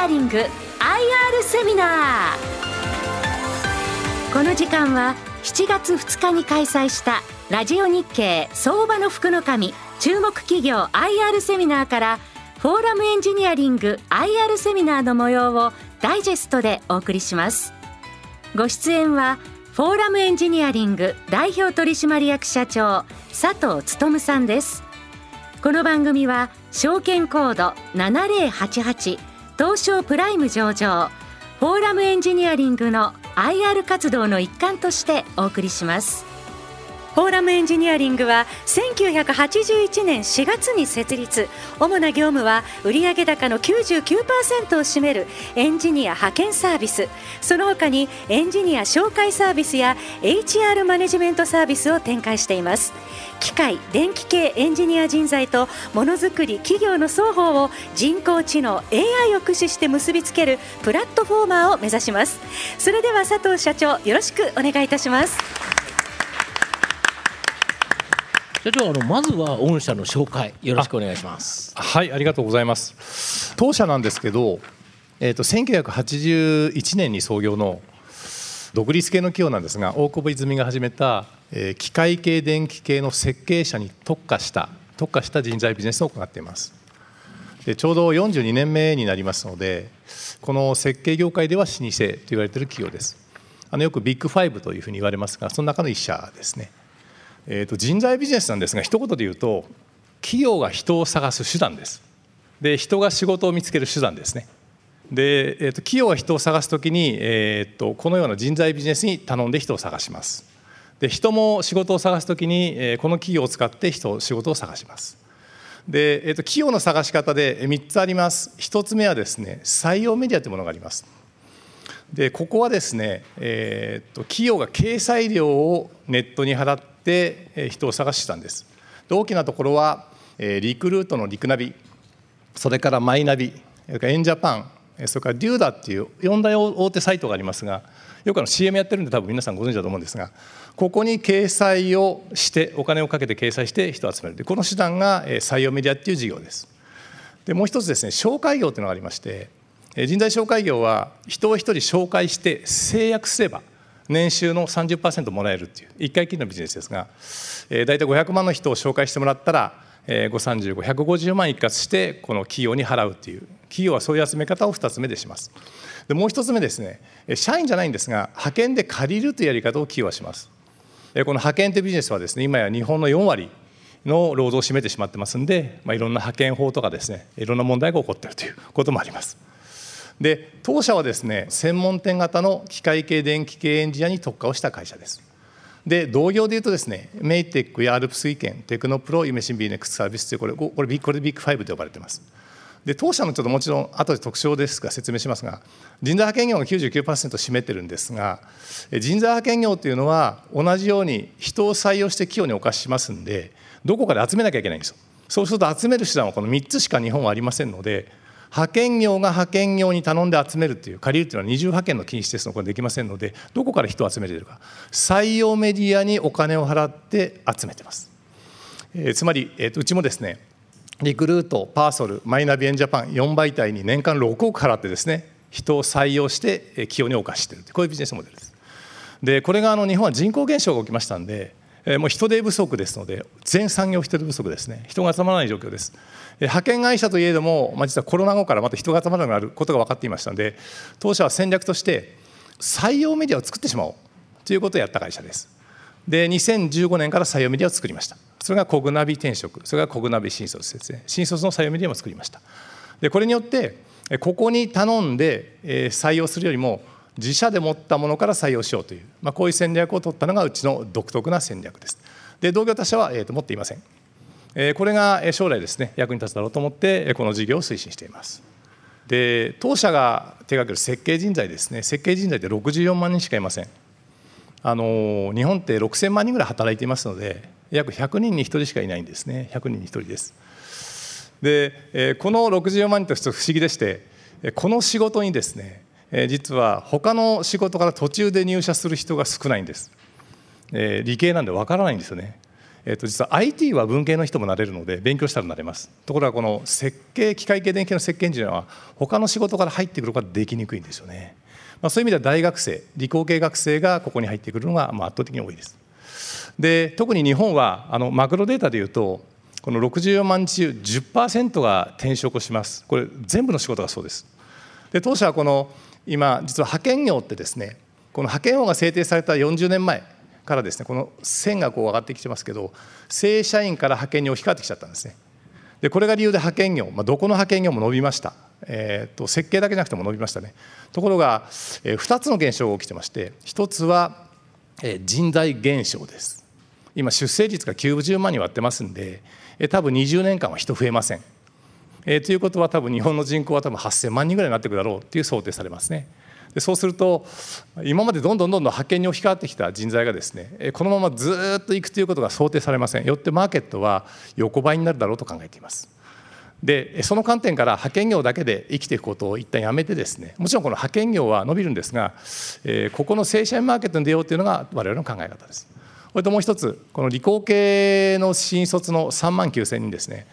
アリング IR セミナー。この時間は7月2日に開催したラジオ日経相場の福の神注目企業 IR セミナーからフォーラムエンジニアリング IR セミナーの模様をダイジェストでお送りします。ご出演はフォーラムエンジニアリング代表取締役社長佐藤勉さんです。この番組は証券コード7088東証プライム上場フォーラムエンジニアリングの IR 活動の一環としてお送りします。フォーラムエンジニアリングは1981年4月に設立。主な業務は売上高の99%を占めるエンジニア派遣サービス。その他にエンジニア紹介サービスや HR マネジメントサービスを展開しています。機械電気系エンジニア人材とものづくり企業の双方を人工知能 AI を駆使して結びつけるプラットフォーマーを目指します。それでは佐藤社長よろしくお願いいたします。社長あのまずは御社の紹介よろしくお願いします。はいありがとうございます。当社なんですけど、えーと、1981年に創業の独立系の企業なんですが大久保泉が始めた、えー、機械系電気系の設計者に特化した特化した人材ビジネスを行っています。でちょうど42年目になりますのでこの設計業界では老舗と言われている企業です。あのよくビッグファイブというふうに言われますがその中の一社ですねえーと、人材ビジネスなんですが一言で言うと企業が人を探す手段です。で人が仕事を見つける手段ですね。で、えーと、企業が人を探す時に、えーと、このような人材ビジネスに頼んで人を探します。で人も仕事を探す時に、えー、この企業を使って人仕事を探します。で、えー、と企業の探し方で3つあります。1つ目はですね採用メディアというものがあります。でここはですね、えー、と企業が掲載料をネットに払って人を探してたんです。大きなところはリクルートのリクナビそれからマイナビそれからエンジャパンそれからデューダっていう4大大手サイトがありますがよくあの CM やってるんで多分皆さんご存知だと思うんですがここに掲載をしてお金をかけて掲載して人を集める。でこの手段が採用メディアっていう事業です。でもう一つですね紹介業っていうのがありまして人材紹介業は人を一人紹介して制約すれば年収の30%もらえるっていう1回きりのビジネスですが、え、大体500万の人を紹介してもらったら、えー、535,150万一括してこの企業に払うっていう企業はそういう集め方を2つ目でします。でもう1つ目ですね社員じゃないんですが派遣で借りるというやり方を企業はします。この派遣というビジネスはですね今や日本の4割の労働を占めてしまってますんで、まあ、いろんな派遣法とかですねいろんな問題が起こっているということもあります。で当社はですね専門店型の機械系電気系エンジニアに特化をした会社です。で同業でいうとですねメイテックやアルプス意見テクノプロイメシンビーネックスサービスというこれこれビこれビッグファイブと呼ばれてます。で当社のちょっともちろん後で特徴ですが説明しますが人材派遣業が99%占めてるんですが人材派遣業というのは同じように人を採用して企業にお貸ししますんでどこかで集めなきゃいけないんですよ。そうすると集める手段はこの3つしか日本はありませんので派遣業が派遣業に頼んで集めるという借りるというのは二重派遣の禁止ですのでこれできませんのでどこから人を集めているか。採用メディアにお金を払って集めてます、えー、つまり、えー、うちもですねリクルートパーソルマイナビエンジャパン4媒体に年間6億払ってですね人を採用して企業にお貸ししているこういうビジネスモデルです。でこれがあの日本は人口減少が起きましたんでもう人手不足ですので全産業人手不足ですね。人が集まらない状況です。派遣会社といえども、まあ、実はコロナ後からまた人が集まらなくなることが分かっていましたので当社は戦略として採用メディアを作ってしまおうということをやった会社です。で2015年から採用メディアを作りました。それがコグナビ転職それがコグナビ新卒ですね。新卒の採用メディアも作りました。でこれによってここに頼んで採用するよりも自社で持ったものから採用しようという、まあ、こういう戦略を取ったのがうちの独特な戦略です。で同業他社は、えー、と持っていません。えこれが将来ですね役に立つだろうと思ってこの事業を推進しています。で当社が手掛ける設計人材ですね。設計人材って64万人しかいません。あの日本って6000万人ぐらい働いていますので約100人に1人しかいないんですね。100人に1人です。でこの64万人として不思議でしてこの仕事にですね実は他の仕事から途中で入社する人が少ないんです。理系なんでわからないんですよね。えー、と実は IT は文系の人もなれるので勉強したらなれます。ところがこの設計機械系電気の設計エンジニアは他の仕事から入ってくることができにくいんですよね、まあ、そういう意味では大学生理工系学生がここに入ってくるのがまあ圧倒的に多いです。で特に日本はあのマクロデータでいうとこの64万中10%が転職をします。これ全部の仕事がそうです。で当社はこの今実は派遣業ってですねこの派遣法が制定された40年前からですねこの線がこう上がってきてますけど正社員から派遣に置き換わってきちゃったんですね。でこれが理由で派遣業、まあ、どこの派遣業も伸びました、えーと、設計だけじゃなくても伸びましたね。ところが、えー、2つの現象が起きてまして1つは、え、人材減少です。今出生率が90万に割ってますんで、えー、多分20年間は人増えません、えー、ということは多分日本の人口は多分8000万人ぐらいになっていくだろうっていう想定されますね。でそうすると今までどんどんどんどん派遣に置き換わってきた人材がですねこのままずっといくということが想定されません。よってマーケットは横ばいになるだろうと考えています。でその観点から派遣業だけで生きていくことを一旦やめてですねもちろんこの派遣業は伸びるんですが、えここの正社員マーケットに出ようというのが我々の考え方です。それともう一つこの理工系の新卒の3万9000人ですね、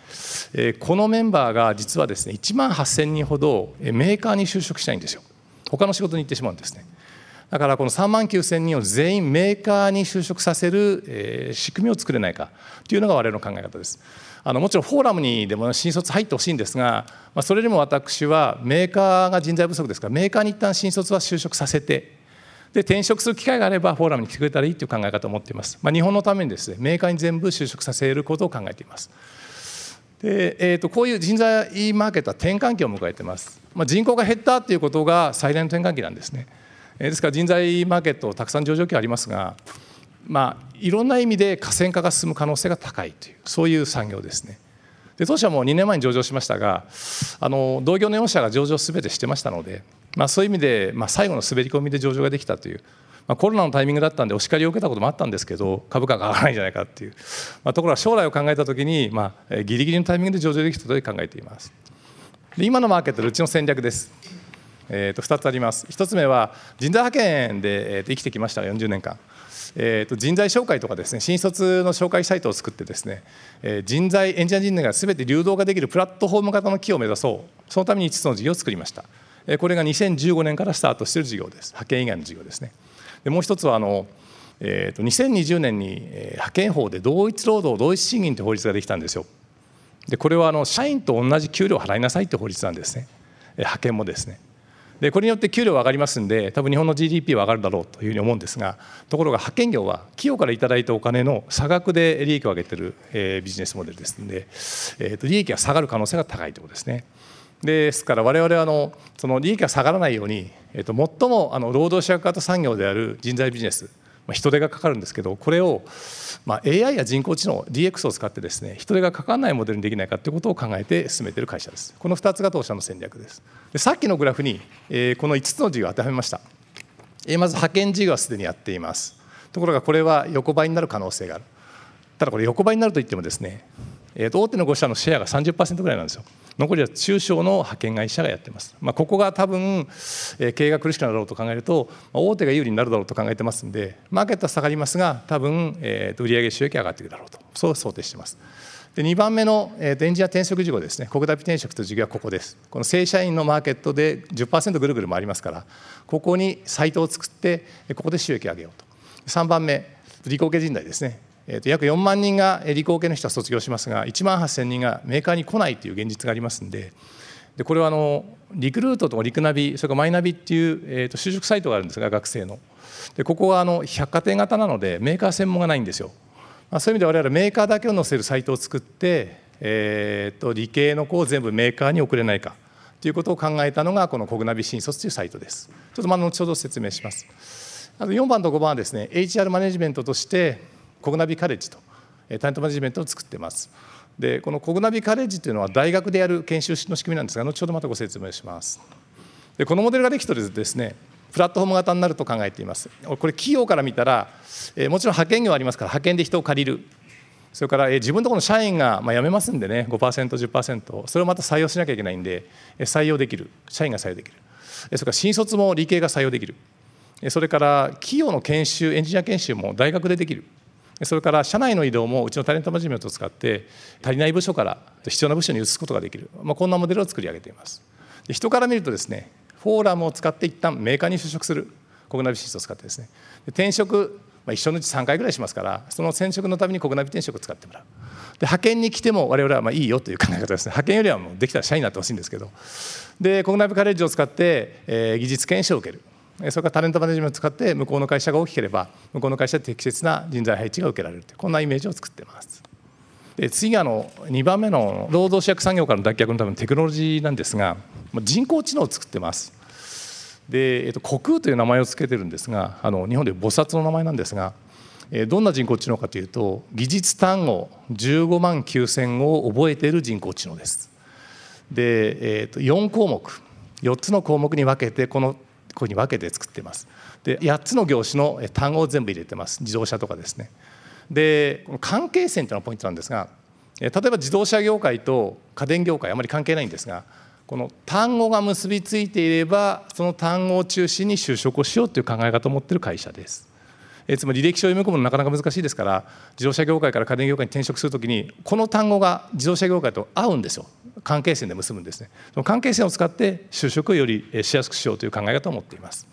このメンバーが実はですね1万8000人ほどメーカーに就職したいんですよ。他の仕事に行ってしまうんですね。だからこの3万9000人を全員メーカーに就職させる、仕組みを作れないかというのが我々の考え方です。あのもちろんフォーラムにでも新卒入ってほしいんですが、まあ、それでも私はメーカーが人材不足ですからメーカーに一旦新卒は就職させてで転職する機会があればフォーラムに来てくれたらいいという考え方を持っています、まあ、日本のためにですねメーカーに全部就職させることを考えています。で、えーと、こういう人材マーケットは転換期を迎えています、まあ、人口が減ったということが最大の転換期なんですね、ですから人材マーケットたくさん上場期ありますがまあいろんな意味で河川化が進む可能性が高いというそういう産業ですね。で当社も2年前に上場しましたがあの同業の4社が上場すべてしてましたので、まあ、そういう意味で、まあ、最後の滑り込みで上場ができたというまあ、コロナのタイミングだったんでお叱りを受けたこともあったんですけど株価が上がらないんじゃないかっていう、まあ、ところが将来を考えた時に、まあ、ギリギリのタイミングで上場できたと考えています。で今のマーケットでうちの戦略です。えー、と2つあります。1つ目は人材派遣で、えー、と生きてきました40年間、えー、と人材紹介とかですね新卒の紹介サイトを作ってですね、え、人材エンジニア人材が全て流動化できるプラットフォーム型の企業を目指そう。そのために5つの事業を作りました。これが2015年からスタートしている事業です。派遣以外の事業ですね。でもう一つはあの、えー、と2020年に派遣法で同一労働同一賃金という法律ができたんですよ。でこれはあの社員と同じ給料を払いなさいという法律なんですね。派遣もですね。でこれによって給料は上がりますんで多分日本の GDP は上がるだろうというふうに思うんですがところが派遣業は企業から頂いたお金の差額で利益を上げてる、えー、ビジネスモデルですので、えー、と利益が下がる可能性が高いということですね。ですから我々はあのその利益が下がらないように、えー、と最もあの労働者型産業である人材ビジネス人手がかかるんですけどこれを、まあ、AI や人工知能 DX を使ってですね人手がかからないモデルにできないかということを考えて進めている会社です。この2つが当社の戦略です。でさっきのグラフに、えー、この5つの事業を当てはめました、えー、まず派遣事業はすでにやっています。ところがこれは横ばいになる可能性がある。ただこれ横ばいになるといってもですね、えー、大手の5社のシェアが30%ぐらいなんですよ。残りは中小の派遣会社がやってます、まあ、ここが多分、え経営が苦しくなるだろうと考えると、ま、大手が有利になるだろうと考えてますんでマーケットは下がりますが多分、えー、と売上収益上がっていくだろうと。そう想定してます。で2番目の、えー、とエンジニア転職事業ですね。国立転職という事業はここです。この正社員のマーケットで10%ぐるぐる回りますからここにサイトを作ってここで収益上げようと。3番目理工系人材ですね。えー、と約4万人が理工系の人は卒業しますが1万8000人がメーカーに来ないという現実がありますんででこれはあのリクルートとかリクナビそれからマイナビっていう、えー、と就職サイトがあるんですが学生の。でここはあの百貨店型なのでメーカー専門がないんですよ、まあ、そういう意味で我々メーカーだけを載せるサイトを作って、えー、と理系の子を全部メーカーに送れないかということを考えたのがこのコグナビ新卒というサイトです。ちょっとまあ後ほど説明します。あと4番と5番はですね HR マネジメントとしてコグナビカレッジとタレントマネジメントを作ってます。でこのコグナビカレッジというのは大学でやる研修の仕組みなんですが後ほどまたご説明します。でこのモデルができてるですねプラットフォーム型になると考えています。これ企業から見たら、えもちろん派遣業ありますから派遣で人を借りるそれから、え自分のところの社員が、まあ、辞めますんでね 5%10% それをまた採用しなきゃいけないんで採用できる社員が採用できるそれから新卒も理系が採用できるそれから企業の研修エンジニア研修も大学でできるそれから社内の移動もうちのタレントマネジメントを使って足りない部署から必要な部署に移すことができる、まあ、こんなモデルを作り上げています。で人から見るとですねフォーラムを使って一旦メーカーに就職する。国ナビシスを使ってですね。転職、まあ、一生のうち3回ぐらいしますからその転職のために国ナビ転職を使ってもらう。で派遣に来ても我々はまあいいよという考え方ですね。派遣よりはもうできたら社員になってほしいんですけど。で国ナビカレッジを使って、えー、技術研修を受ける。それからタレントマネジメントを使って向こうの会社が大きければ向こうの会社で適切な人材配置が受けられるというこんなイメージを作ってます。で次あの2番目の労働者役産業からの脱却のためのテクノロジーなんですが人工知能を作ってます。で、えっと、虚空という名前を付けてるんですがあの日本で菩薩の名前なんですがどんな人工知能かというと技術単語15万9000を覚えている人工知能です。で、えー、と4項目4つの項目に分けてこのこういうふうに分けて作ってます。で8つの業種の単語を全部入れてます。自動車とかですね。で関係線というのがポイントなんですが例えば自動車業界と家電業界あまり関係ないんですがこの単語が結びついていればその単語を中心に就職をしようという考え方を持っている会社です。えつまり履歴書を読み込むのなかなか難しいですから自動車業界から家電業界に転職するときにこの単語が自動車業界と合うんですよ。関係線で結ぶんですね。その関係線を使って就職をよりしやすくしようという考え方を持っています。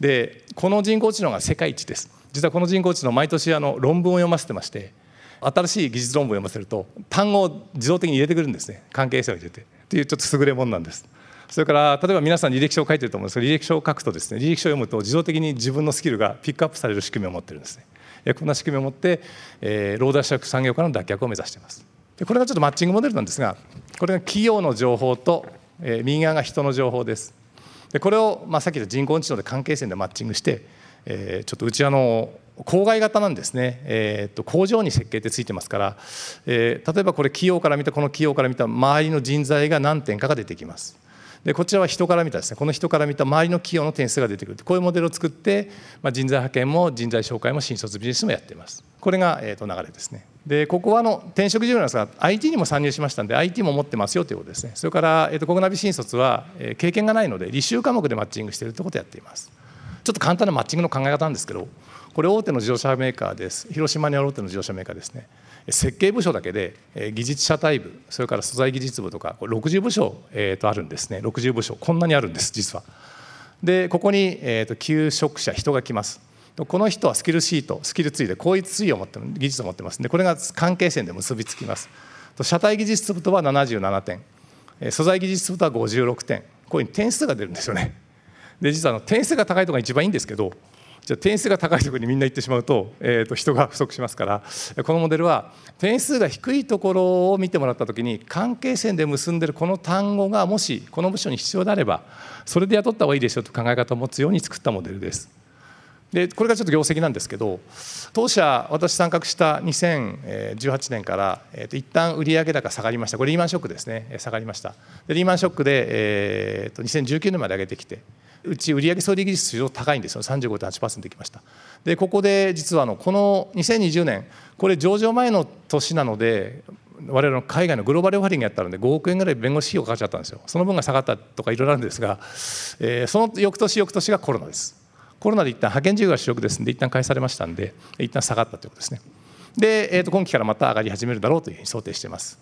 でこの人工知能が世界一です。実はこの人工知能毎年あの論文を読ませてまして新しい技術論文を読ませると単語を自動的に入れてくるんですね。関係性を入れて。っていうちょっと優れものなんです。それから例えば皆さん履歴書を書いてると思うんです。けど履歴書を書くとですね履歴書を読むと自動的に自分のスキルがピックアップされる仕組みを持ってるんですね。こんな仕組みを持って、えー、労働者産業からの脱却を目指しています。でこれがちょっとマッチングモデルなんですがこれが企業の情報と、えー、右側が人の情報です。でこれを、まあ、さっき言った人工知能で関係線でマッチングして、えー、ちょっとうちあの郊外型なんですね、えー、と工場に設計ってついてますから、えー、例えばこれ企業から見たこの企業から見た周りの人材が何点かが出てきます。でこちらは人から見たですね。この人から見た周りの企業の点数が出てくる。こういうモデルを作って、まあ、人材派遣も人材紹介も新卒ビジネスもやっています。これが、えー、と流れですね。でここはあの転職事業なんですが IT にも参入しましたんで IT も持ってますよということですね。それから、えー、と国ナビ新卒は、えー、経験がないので履修科目でマッチングしているということをやっています。ちょっと簡単なマッチングの考え方なんですけどこれ大手の自動車メーカーです。広島にある大手の自動車メーカーですね。設計部署だけで技術者対部それから素材技術部とか60部署、とあるんですね。60部署こんなにあるんです実は。でここに、えー、と求職者人が来ます。この人はスキルシートスキルツイでこういうツイを持って技術を持ってます。んでこれが関係線で結びつきます。車体技術部とは77点。素材技術部とは56点。こういう点数が出るんですよね。で実はの点数が高いとこが一番いいんですけどじゃ点数が高いところにみんな行ってしまうと,、えー、と人が不足しますからこのモデルは点数が低いところを見てもらった時に関係線で結んでるこの単語がもしこの部署に必要であればそれで雇った方がいいでしょうと考え方を持つように作ったモデルです。でこれがちょっと業績なんですけど当社私参画した2018年から、えー、と一旦売上高下がりました。これリーマンショックですね。下がりました。でリーマンショックで、えー、と2019年まで上げてきてうち売上総利益率非常に高いんですよ。35.8%いきました。でここで実はあのこの2020年これ上場前の年なので我々の海外のグローバルオファリングやったので5億円ぐらい弁護士費用かかっちゃったんですよ。その分が下がったとかいろいろあるんですが、えー、その翌年翌年がコロナです。コロナで一旦派遣事業が主力ですので一旦返されましたんで一旦下がったということですね。で、えー、と今期からまた上がり始めるだろうというふうに想定しています。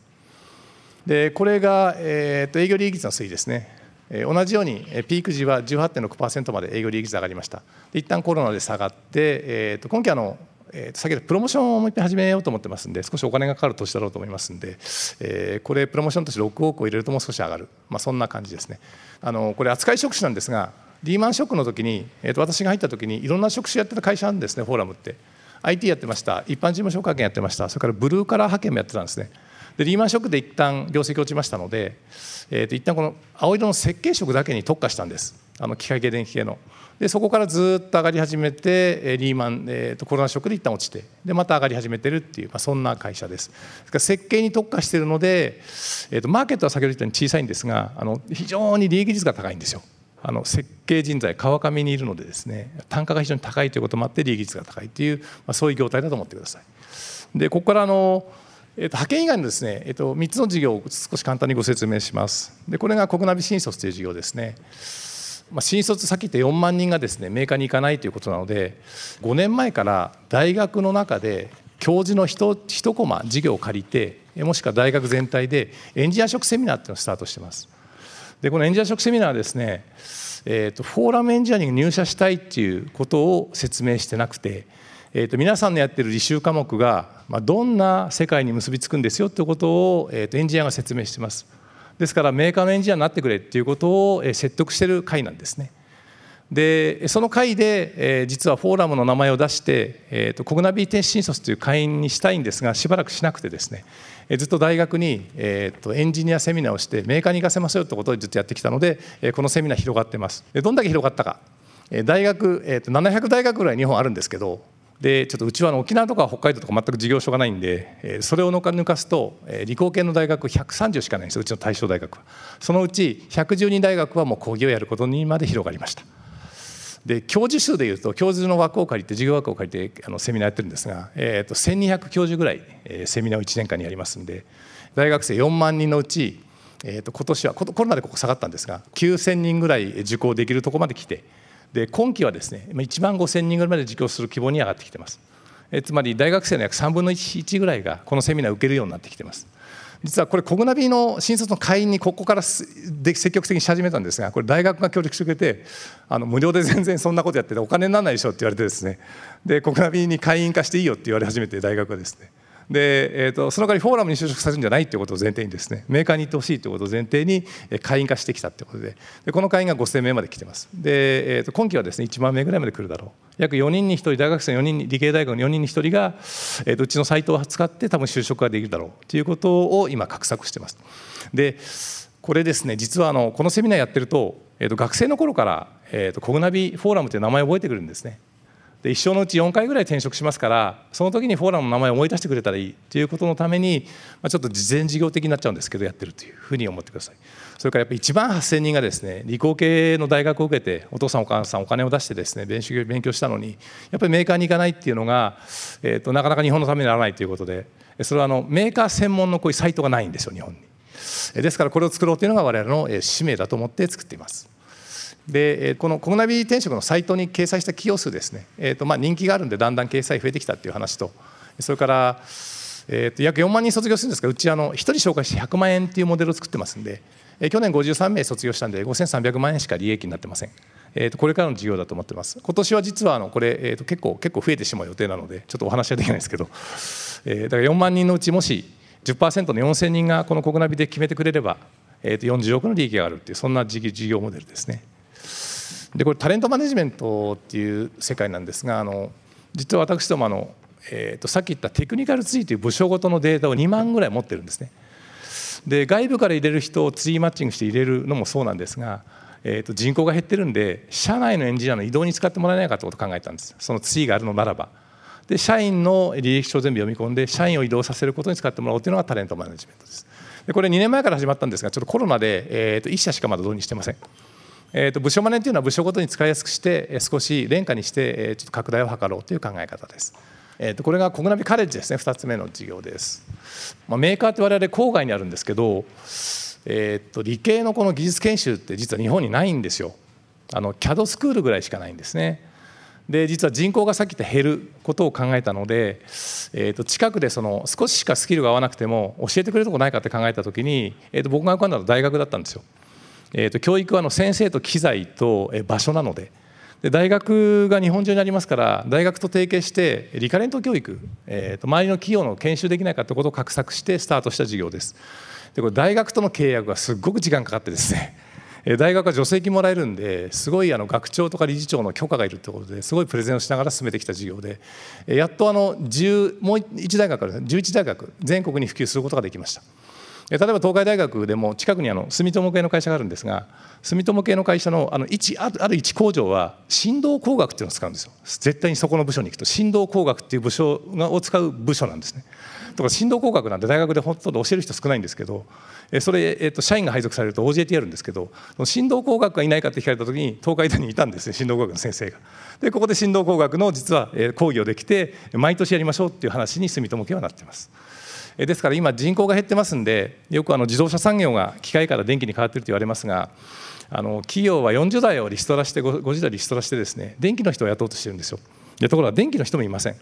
でこれが、えー、と営業利益率の推移ですね。同じようにピーク時は18.6%まで営業利益率上がりました。一旦コロナで下がって、えー、と今期あのえー、先ほどプロモーションをもう一回始めようと思ってますんで少しお金がかかる年だろうと思いますんで、えー、これプロモーションとして6億を入れるともう少し上がる、まあ、そんな感じですね。あのこれ扱い職種なんですがリーマンショックの時に、えー、と私が入った時にいろんな職種やってた会社なんですねフォーラムって。IT やってました。一般事務所派遣やってました。それからブルーカラー派遣もやってたんですね。でリーマンショックで一旦業績落ちましたので、えー、と一旦この青色の設計職だけに特化したんです。あの機械系電気系の。でそこからずっと上がり始めてリーマン、えー、とコロナショックで一旦落ちてでまた上がり始めてるっていう、まあ、そんな会社です。設計に特化しているので、えー、とマーケットは先ほど言ったように小さいんですがあの非常に利益率が高いんですよ。あの設計人材川上にいるのでですね単価が非常に高いということもあって利益率が高いという、まあ、そういう業態だと思ってください。でここからあのえー、と派遣以外のですね、えー、と3つの事業を少し簡単にご説明します。でこれが国ナビ新卒という事業ですね。まあ、新卒さっき言った4万人がですねメーカーに行かないということなので5年前から大学の中で教授の一一コマ授業を借りてもしくは大学全体でエンジニア職セミナーっていうのをスタートしてますでこのエンジニア職セミナーはですね、えーと、フォーラムエンジニアに入社したいっていうことを説明してなくて、えーと、皆さんのやってる履修科目が、まあ、どんな世界に結びつくんですよっていうことを、えーとエンジニアが説明してます。ですからメーカーのエンジニアになってくれっていうことを説得してる会なんですね。でその会で、えー、実はフォーラムの名前を出して、えーと、コグナビーテ新卒という会員にしたいんですがしばらくしなくてですね、えー、ずっと大学に、えーと、エンジニアセミナーをしてメーカーに行かせますよってことをずっとやってきたので、えー、このセミナー広がってます。でどんだけ広がったか、え、大学、えーと700大学ぐらい日本あるんですけどでちょっとうちは沖縄とか北海道とか全く事業所がないんでそれを抜かすと理工系の大学130しかないんですうちの対象大学は。そのうち112大学はもう講義をやることにまで広がりました。で教授数でいうと教授の枠を借りて授業枠を借りてあのセミナーやってるんですが、えー、と1200教授ぐらい、えセミナーを1年間にやりますんで大学生4万人のうち、えー、と今年はコロナでここ下がったんですが9000人ぐらい受講できるところまで来てで今期はですね1万5000人ぐらいまで受講する規模に上がってきてます。えつまり大学生の約3分の 1, ぐらいがこのセミナーを受けるようになってきてます。実はこれコグナビの新卒の会員にここから積極的にし始めたんですがこれ大学が協力してくれてあの無料で全然そんなことやっててお金にならないでしょって言われてですね。でコグナビに会員化していいよって言われ始めて大学はですね。で、えーと、その代わりフォーラムに就職させるんじゃないということを前提にですねメーカーに行ってほしいということを前提に会員化してきたということででこの会員が5000名まで来てます。で、えーと、今期はですね1万名ぐらいまで来るだろう。約4人に1人大学生4人理系大学の4人に1人が、えーと、うちのサイトを使って多分就職ができるだろうということを今画策してます。でこれですね実はあのこのセミナーやってると,、えー、と学生の頃から、えー、とコグナビフォーラムという名前を覚えてくるんですね。で一生のうち4回ぐらい転職しますからその時にフォーラムの名前を思い出してくれたらいいということのために、まあ、ちょっと事前事業的になっちゃうんですけどやってるというふうに思ってください。それからやっぱ1万8000人がですね理工系の大学を受けてお父さんお母さんお金を出してですね勉強勉強したのにやっぱりメーカーに行かないっていうのが、えーと、なかなか日本のためにならないということでそれはあのメーカー専門のこういうサイトがないんですよ日本に。ですからこれを作ろうというのが我々の使命だと思って作っています。でこのコグナビ転職のサイトに掲載した企業数ですね、えーとまあ、人気があるんでだんだん掲載増えてきたっていう話とそれから、えー、と約4万人卒業するんですがうちあの1人紹介して100万円っていうモデルを作ってますんで、えー、去年53名卒業したんで5300万円しか利益になってません。えー、とこれからの事業だと思ってます。今年は実はあのこれ、えー、と結構結構増えてしまう予定なのでちょっとお話はできないですけど、えー、だから4万人のうちもし10%の4000人がこのコグナビで決めてくれれば、えー、と40億の利益があるっていうそんな事業モデルですね。でこれタレントマネジメントっていう世界なんですがあの実は私どもあの、えー、とさっき言ったテクニカルツリーという部署ごとのデータを2万ぐらい持ってるんですね。で外部から入れる人をツリーマッチングして入れるのもそうなんですが、えー、と人口が減ってるんで社内のエンジニアの移動に使ってもらえないかということを考えたんですそのツリーがあるのならば。で社員の履歴書を全部読み込んで社員を移動させることに使ってもらおうというのがタレントマネジメントです。でこれ2年前から始まったんですがちょっとコロナで、えー、と1社しかまだ導入してません。えー、と部署マネというのは部署ごとに使いやすくして少し廉価にしてちょっと拡大を図ろうという考え方です。えー、とこれがコグナビカレッジですね2つ目の事業です。まあ、メーカーって我々郊外にあるんですけど、えー、と理系のこの技術研修って実は日本にないんですよ。あの CAD スクールぐらいしかないんですね。で実は人口がさっき言った減ることを考えたので、えー、と近くでその少ししかスキルが合わなくても教えてくれるとこないかって考えた時に、えー、と僕が浮かんだのは大学だったんですよ。えーと、教育はの先生と機材と場所なのでで大学が日本中にありますから大学と提携してリカレント教育、えーと、周りの企業の研修できないかということを画策してスタートした事業です。でこれ大学との契約がすっごく時間かかってですね 大学は助成金もらえるんですごいあの学長とか理事長の許可がいるということですごいプレゼンをしながら進めてきた事業でやっとあの10もう1大学から11大学全国に普及することができました。例えば東海大学でも近くにあの住友系の会社があるんですが住友系の会社のあの一ある一工場は振動工学っていうのを使うんですよ絶対にそこの部署に行くと振動工学っていう部署を使う部署なんですねとか振動工学なんて大学でほとんど教える人少ないんですけどそれ、えっと、社員が配属されると OJT やるんですけど振動工学がいないかって聞かれた時に東海大にいたんですね振動工学の先生が。でここで振動工学の実は講義をできて毎年やりましょうっていう話に住友系はなってます。ですから今人口が減ってますんでよくあの自動車産業が機械から電気に変わっていると言われますがあの企業は40代をリストラして50代リストラしてですね電気の人を雇おうとしてるんですよでところが電気の人もいません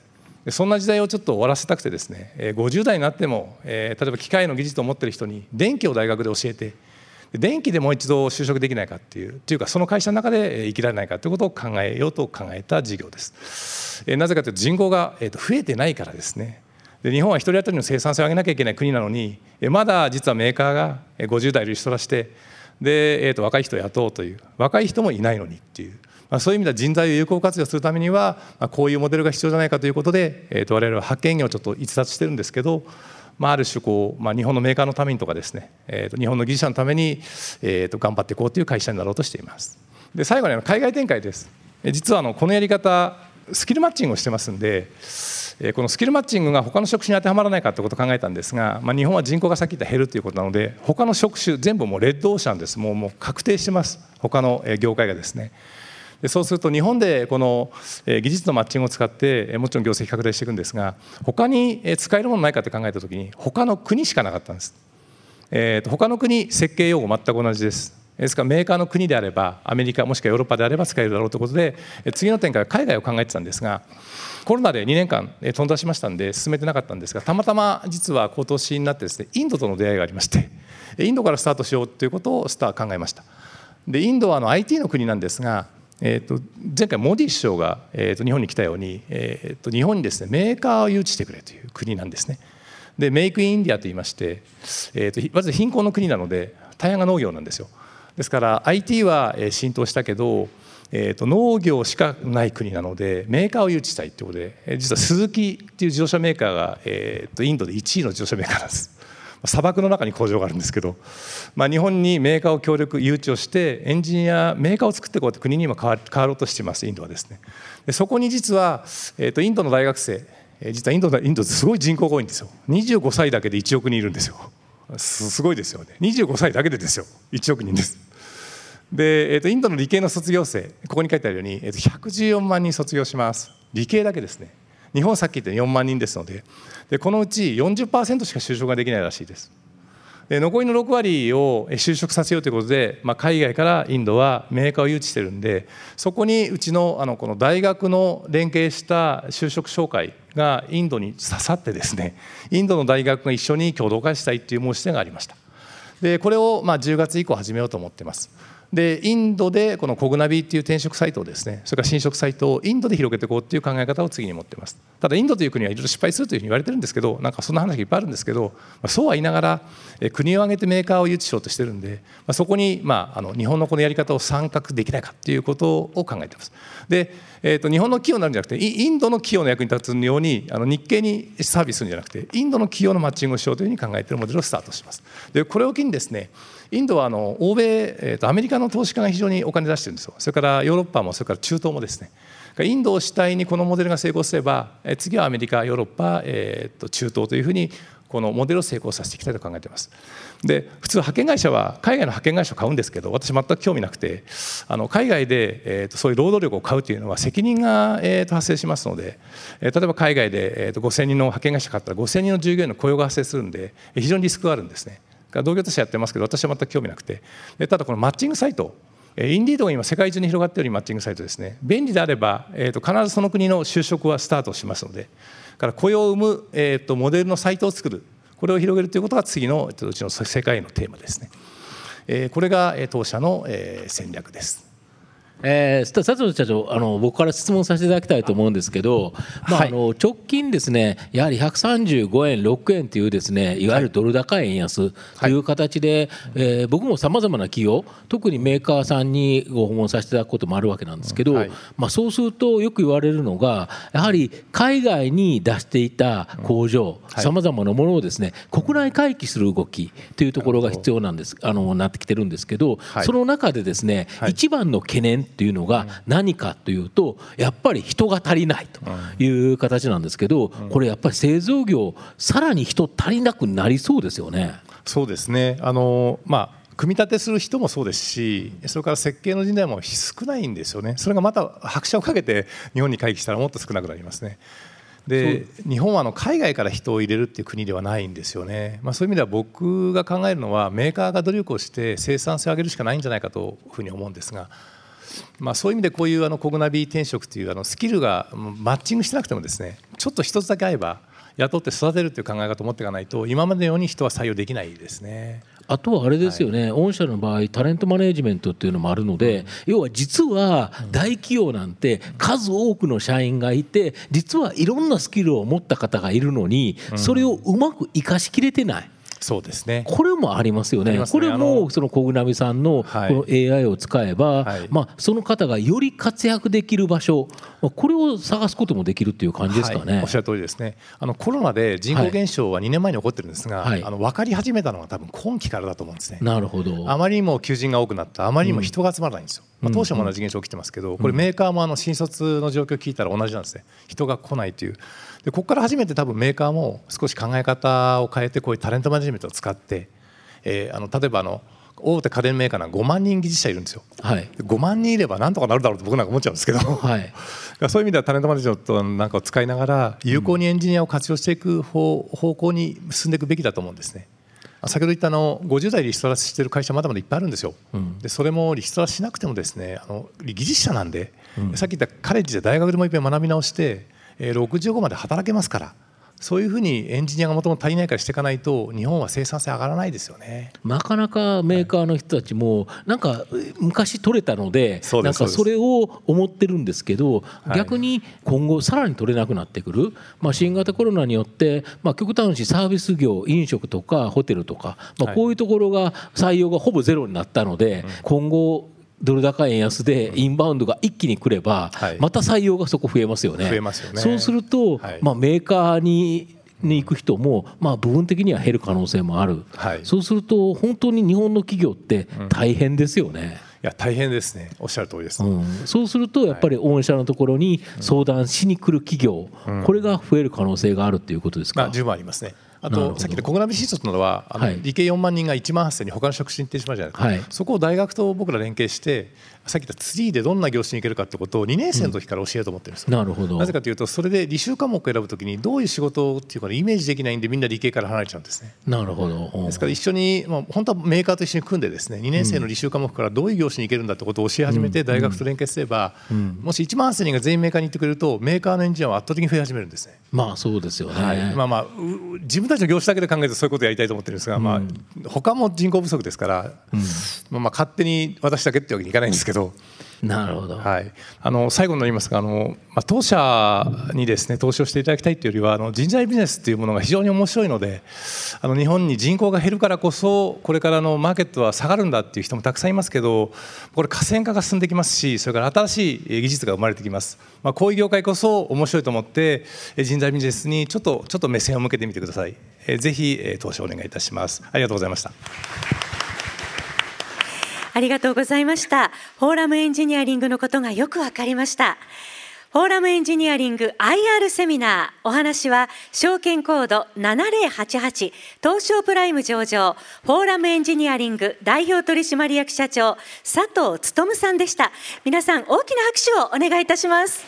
そんな時代をちょっと終わらせたくてですね50代になっても、例えば機械の技術を持ってる人に電気を大学で教えて電気でもう一度就職できないかっていうっていうかその会社の中で生きられないかということを考えようと考えた事業です。なぜかというと人口が増えてないからですね。で日本は1人当たりの生産性を上げなきゃいけない国なのにまだ実はメーカーが50代リストラしてで、えー、と若い人を雇おうという若い人もいないのにっていう。まあ、そういう意味では人材を有効活用するためには、まあ、こういうモデルが必要じゃないかということで、えー、と我々は発見業をちょっと逸脱してるんですけど、まあ、ある種こう、まあ、日本のメーカーのためにとかですね、えー、と日本の技術者のために、えー、と頑張っていこうという会社になろうとしていますで最後に海外展開です実はあのこのやり方スキルマッチングをしてますんでこのスキルマッチングが他の職種に当てはまらないかということを考えたんですが、まあ、日本は人口がさっき言った減るということなので他の職種全部もうレッドオーシャンです。もうもう確定してます。他の業界がですね。でそうすると日本でこの技術のマッチングを使ってもちろん業績拡大していくんですが他に使えるものないかって考えた時に他の国しかなかったんです、えー、と他の国設計用語全く同じです。ですからメーカーの国であればアメリカもしくはヨーロッパであれば使えるだろうということで次の展開は海外を考えてたんですがコロナで2年間飛んだしましたんで進めてなかったんですがたまたま実は今年になってですねインドとの出会いがありましてインドからスタートしようということをスター考えましたでインドはあの IT の国なんですがえーと、前回モディ首相が、えーと、日本に来たように、えーと、日本にですねメーカーを誘致してくれという国なんですね。でメイクインディアと言いまして、えー、とまず貧困の国なので大半が農業なんですよ。ですから IT は浸透したけど、えー、と農業しかない国なのでメーカーを誘致したいということで実はスズキっていう自動車メーカーが、えー、とインドで1位の自動車メーカーなんです。砂漠の中に工場があるんですけど、まあ、日本にメーカーを協力誘致をしてエンジニアメーカーを作っていこうと国に今変わ変わろうとしていますインドはですね。でそこに実は、えー、とインドの大学生実はインドインドすごい人口が多いんですよ。25歳だけで1億人いるんですよ。すごいですよね。25歳だけでですよ。1億人です。で、えー、とインドの理系の卒業生。ここに書いてあるように、えー、と114万人卒業します。理系だけですね。日本さっき言った4万人ですので。でこのうち40%しか就職ができないらしいです。で残りの6割を就職させようということで、まあ、海外からインドはメーカーを誘致してるんでそこにうちのあのこの大学の連携した就職紹介がインドに刺さってですねインドの大学が一緒に共同化したいという申し出がありました。でこれをまあ10月以降始めようと思ってます。でインドでこのコグナビっていう転職サイトをですねそれから新職サイトをインドで広げていこうっていう考え方を次に持っています。ただインドという国はいろいろ失敗するというふうに言われてるんですけどなんかそんな話がいっぱいあるんですけどそうは言いながら国を挙げてメーカーを誘致しようとしてるんでそこにまああの日本のこのやり方を参画できないかっていうことを考えています。で、えー、と日本の企業になるんじゃなくてインドの企業の役に立つようにあの日系にサービスするんじゃなくてインドの企業のマッチングをしようというふうに考えているモデルをスタートします。でこれを機にですねインドはあの欧米、えー、とアメリカの投資家が非常にお金出してるんですよ。それからヨーロッパもそれから中東もですね。インドを主体にこのモデルが成功すれば次はアメリカヨーロッパ、えー、と中東というふうにこのモデルを成功させていきたいと考えています。で普通派遣会社は海外の派遣会社を買うんですけど私全く興味なくてあの海外で、えー、とそういう労働力を買うというのは責任が、えー、と発生しますので、え、例えば海外で、えー、と5000人の派遣会社買ったら5000人の従業員の雇用が発生するんで非常にリスクがあるんですね。同業としてやってますけど私は全く興味なくて。ただこのマッチングサイトインディードが今世界中に広がっているマッチングサイトですね。便利であれば、えー、と必ずその国の就職はスタートしますので。から雇用を生む、えー、とモデルのサイトを作る。これを広げるということが次のうちの世界のテーマですね、えー、これが当社の戦略です。えー、佐藤社長あの僕から質問させていただきたいと思うんですけど、まあ、はい、あの直近ですねやはり135円6円というですねいわゆるドル高円安という形で、はい、えー、僕もさまざまな企業特にメーカーさんにご訪問させていただくこともあるわけなんですけど、はい、まあ、そうするとよく言われるのがやはり海外に出していた工場さまざまなものをですね国内回帰する動きというところが必要なんですあのなってきてるんですけど、その中でですね、一番の懸念っていうのが何かというとやっぱり人が足りないという形なんですけどこれやっぱり製造業さらに人足りなくなりそうですよね。そうですね。あの、まあ組み立てする人もそうですしそれから設計の人材も少ないんですよね。それがまた拍車をかけて日本に回帰したらもっと少なくなりますね。で日本はあの海外から人を入れるっていう国ではないんですよね、まあ、そういう意味では僕が考えるのはメーカーが努力をして生産性を上げるしかないんじゃないかというふうに思うんですが、まあ、そういう意味でこういうあのコグナビ転職というあのスキルがマッチングしてなくてもですねちょっと一つだけ合えば雇って育てるという考え方を持っていかないと今までのように人は採用できないですね。あとはあれですよね、はい、御社の場合タレントマネジメントっていうのもあるので要は実は大企業なんて数多くの社員がいて実はいろんなスキルを持った方がいるのにそれをうまく生かしきれてない。そうですね。これもありますよね、ね。これもその小ナさんのこの AI を使えば、はい、まあ、その方がより活躍できる場所、これを探すこともできるっていう感じですかね、はい、おっしゃる通りですね。あのコロナで人口減少は2年前に起こってるんですが、はい、あの分かり始めたのは多分今期からだと思うんですね。なるほど。あまりにも求人が多くなったあまりにも人が集まらないんですよ。うん、まあ、当初も同じ現象起きてますけどこれメーカーもあの新卒の状況を聞いたら同じなんですね。人が来ないというでここから初めて多分メーカーも少し考え方を変えてこういうタレントマネジメントを使って、えー、あの例えばあの大手家電メーカーが5万人技術者いるんですよ、はい、5万人いればなんとかなるだろうと僕なんか思っちゃうんですけど、はい、そういう意味ではタレントマネジメントなんかを使いながら有効にエンジニアを活用していく方方向に進んでいくべきだと思うんですね。先ほど言ったあの50代リストラしてる会社まだまだいっぱいあるんですよ、うん、でそれもリストラしなくてもですねあの技術者なんで、うん、さっき言ったカレッジで大学でもいっぺん学び直して65まで働けますからそういうふうにエンジニアがもともと足りないからしていかないと日本は生産性上がらないですよね。なかなかメーカーの人たちもなんか昔取れたのでなんかそれを思ってるんですけど逆に今後さらに取れなくなってくる、まあ、新型コロナによって、まあ、極端にサービス業飲食とかホテルとか、まあ、こういうところが採用がほぼゼロになったので今後ドル高円安でインバウンドが一気に来れば、また採用がそこ増えますよね。増えますよね。そうすると、まあ、メーカーにに行く人も、まあ、部分的には減る可能性もある、はい、そうすると本当に日本の企業って大変ですよね。いや大変ですね。おっしゃる通りです、うん、そうするとやっぱり御社のところに相談しに来る企業、うん、これが増える可能性があるっていうことですか、まあ、十分ありますねあとさっきのコグナビ新卒などはあの、理系4万人が1万8000に他の職種に行ってしまうじゃないですか、はい、そこを大学と僕ら連携してさっき言ったツリーでどんな業種に行けるかってことを2年生の時から教えようと思ってるんですよ、なるほど。なぜかというとそれで履修科目を選ぶときにどういう仕事っていうかイメージできないんでみんな理系から離れちゃうんですね。なるほど。ですから一緒に、まあ、本当はメーカーと一緒に組んでですね2年生の履修科目からどういう業種に行けるんだってことを教え始めて大学と連携すれば、もし1万8000人が全員メーカーに行ってくれるとメーカーのエンジニアは圧倒的に増え始めるんですね。まあそうですよね、はい、まあまあ自分たちの業種だけで考えるとそういうことをやりたいと思ってるんですが、まあ他も人口不足ですから、まあまあ勝手に私だけってわけにいかないんですけどなるほど、はい、あの最後になりますがあの、まあ、当社にですね投資をしていただきたいというよりはあの人材ビジネスというものが非常に面白いのであの日本に人口が減るからこそこれからのマーケットは下がるんだっていう人もたくさんいますけどこれ河川化が進んできますしそれから新しい技術が生まれてきます、まあ、こういう業界こそ面白いと思って人材ビジネスにちょっとちょっと目線を向けてみてください。ぜひ投資をお願いいたします。ありがとうございましたありがとうございました。フォーラムエンジニアリングのことがよくわかりました。フォーラムエンジニアリング IR セミナー。お話は、証券コード7088、東証プライム上場、フォーラムエンジニアリング代表取締役社長、佐藤勉さんでした。皆さん、大きな拍手をお願いいたします。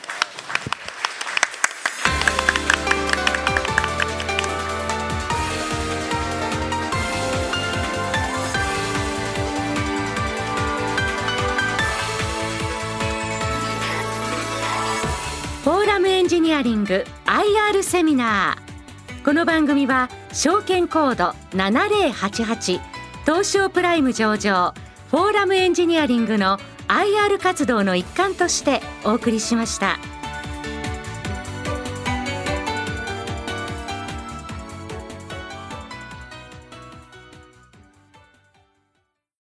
アリング IR セミナーこの番組は証券コード7088東証プライム上場フォーラムエンジニアリングの IR 活動の一環としてお送りしました。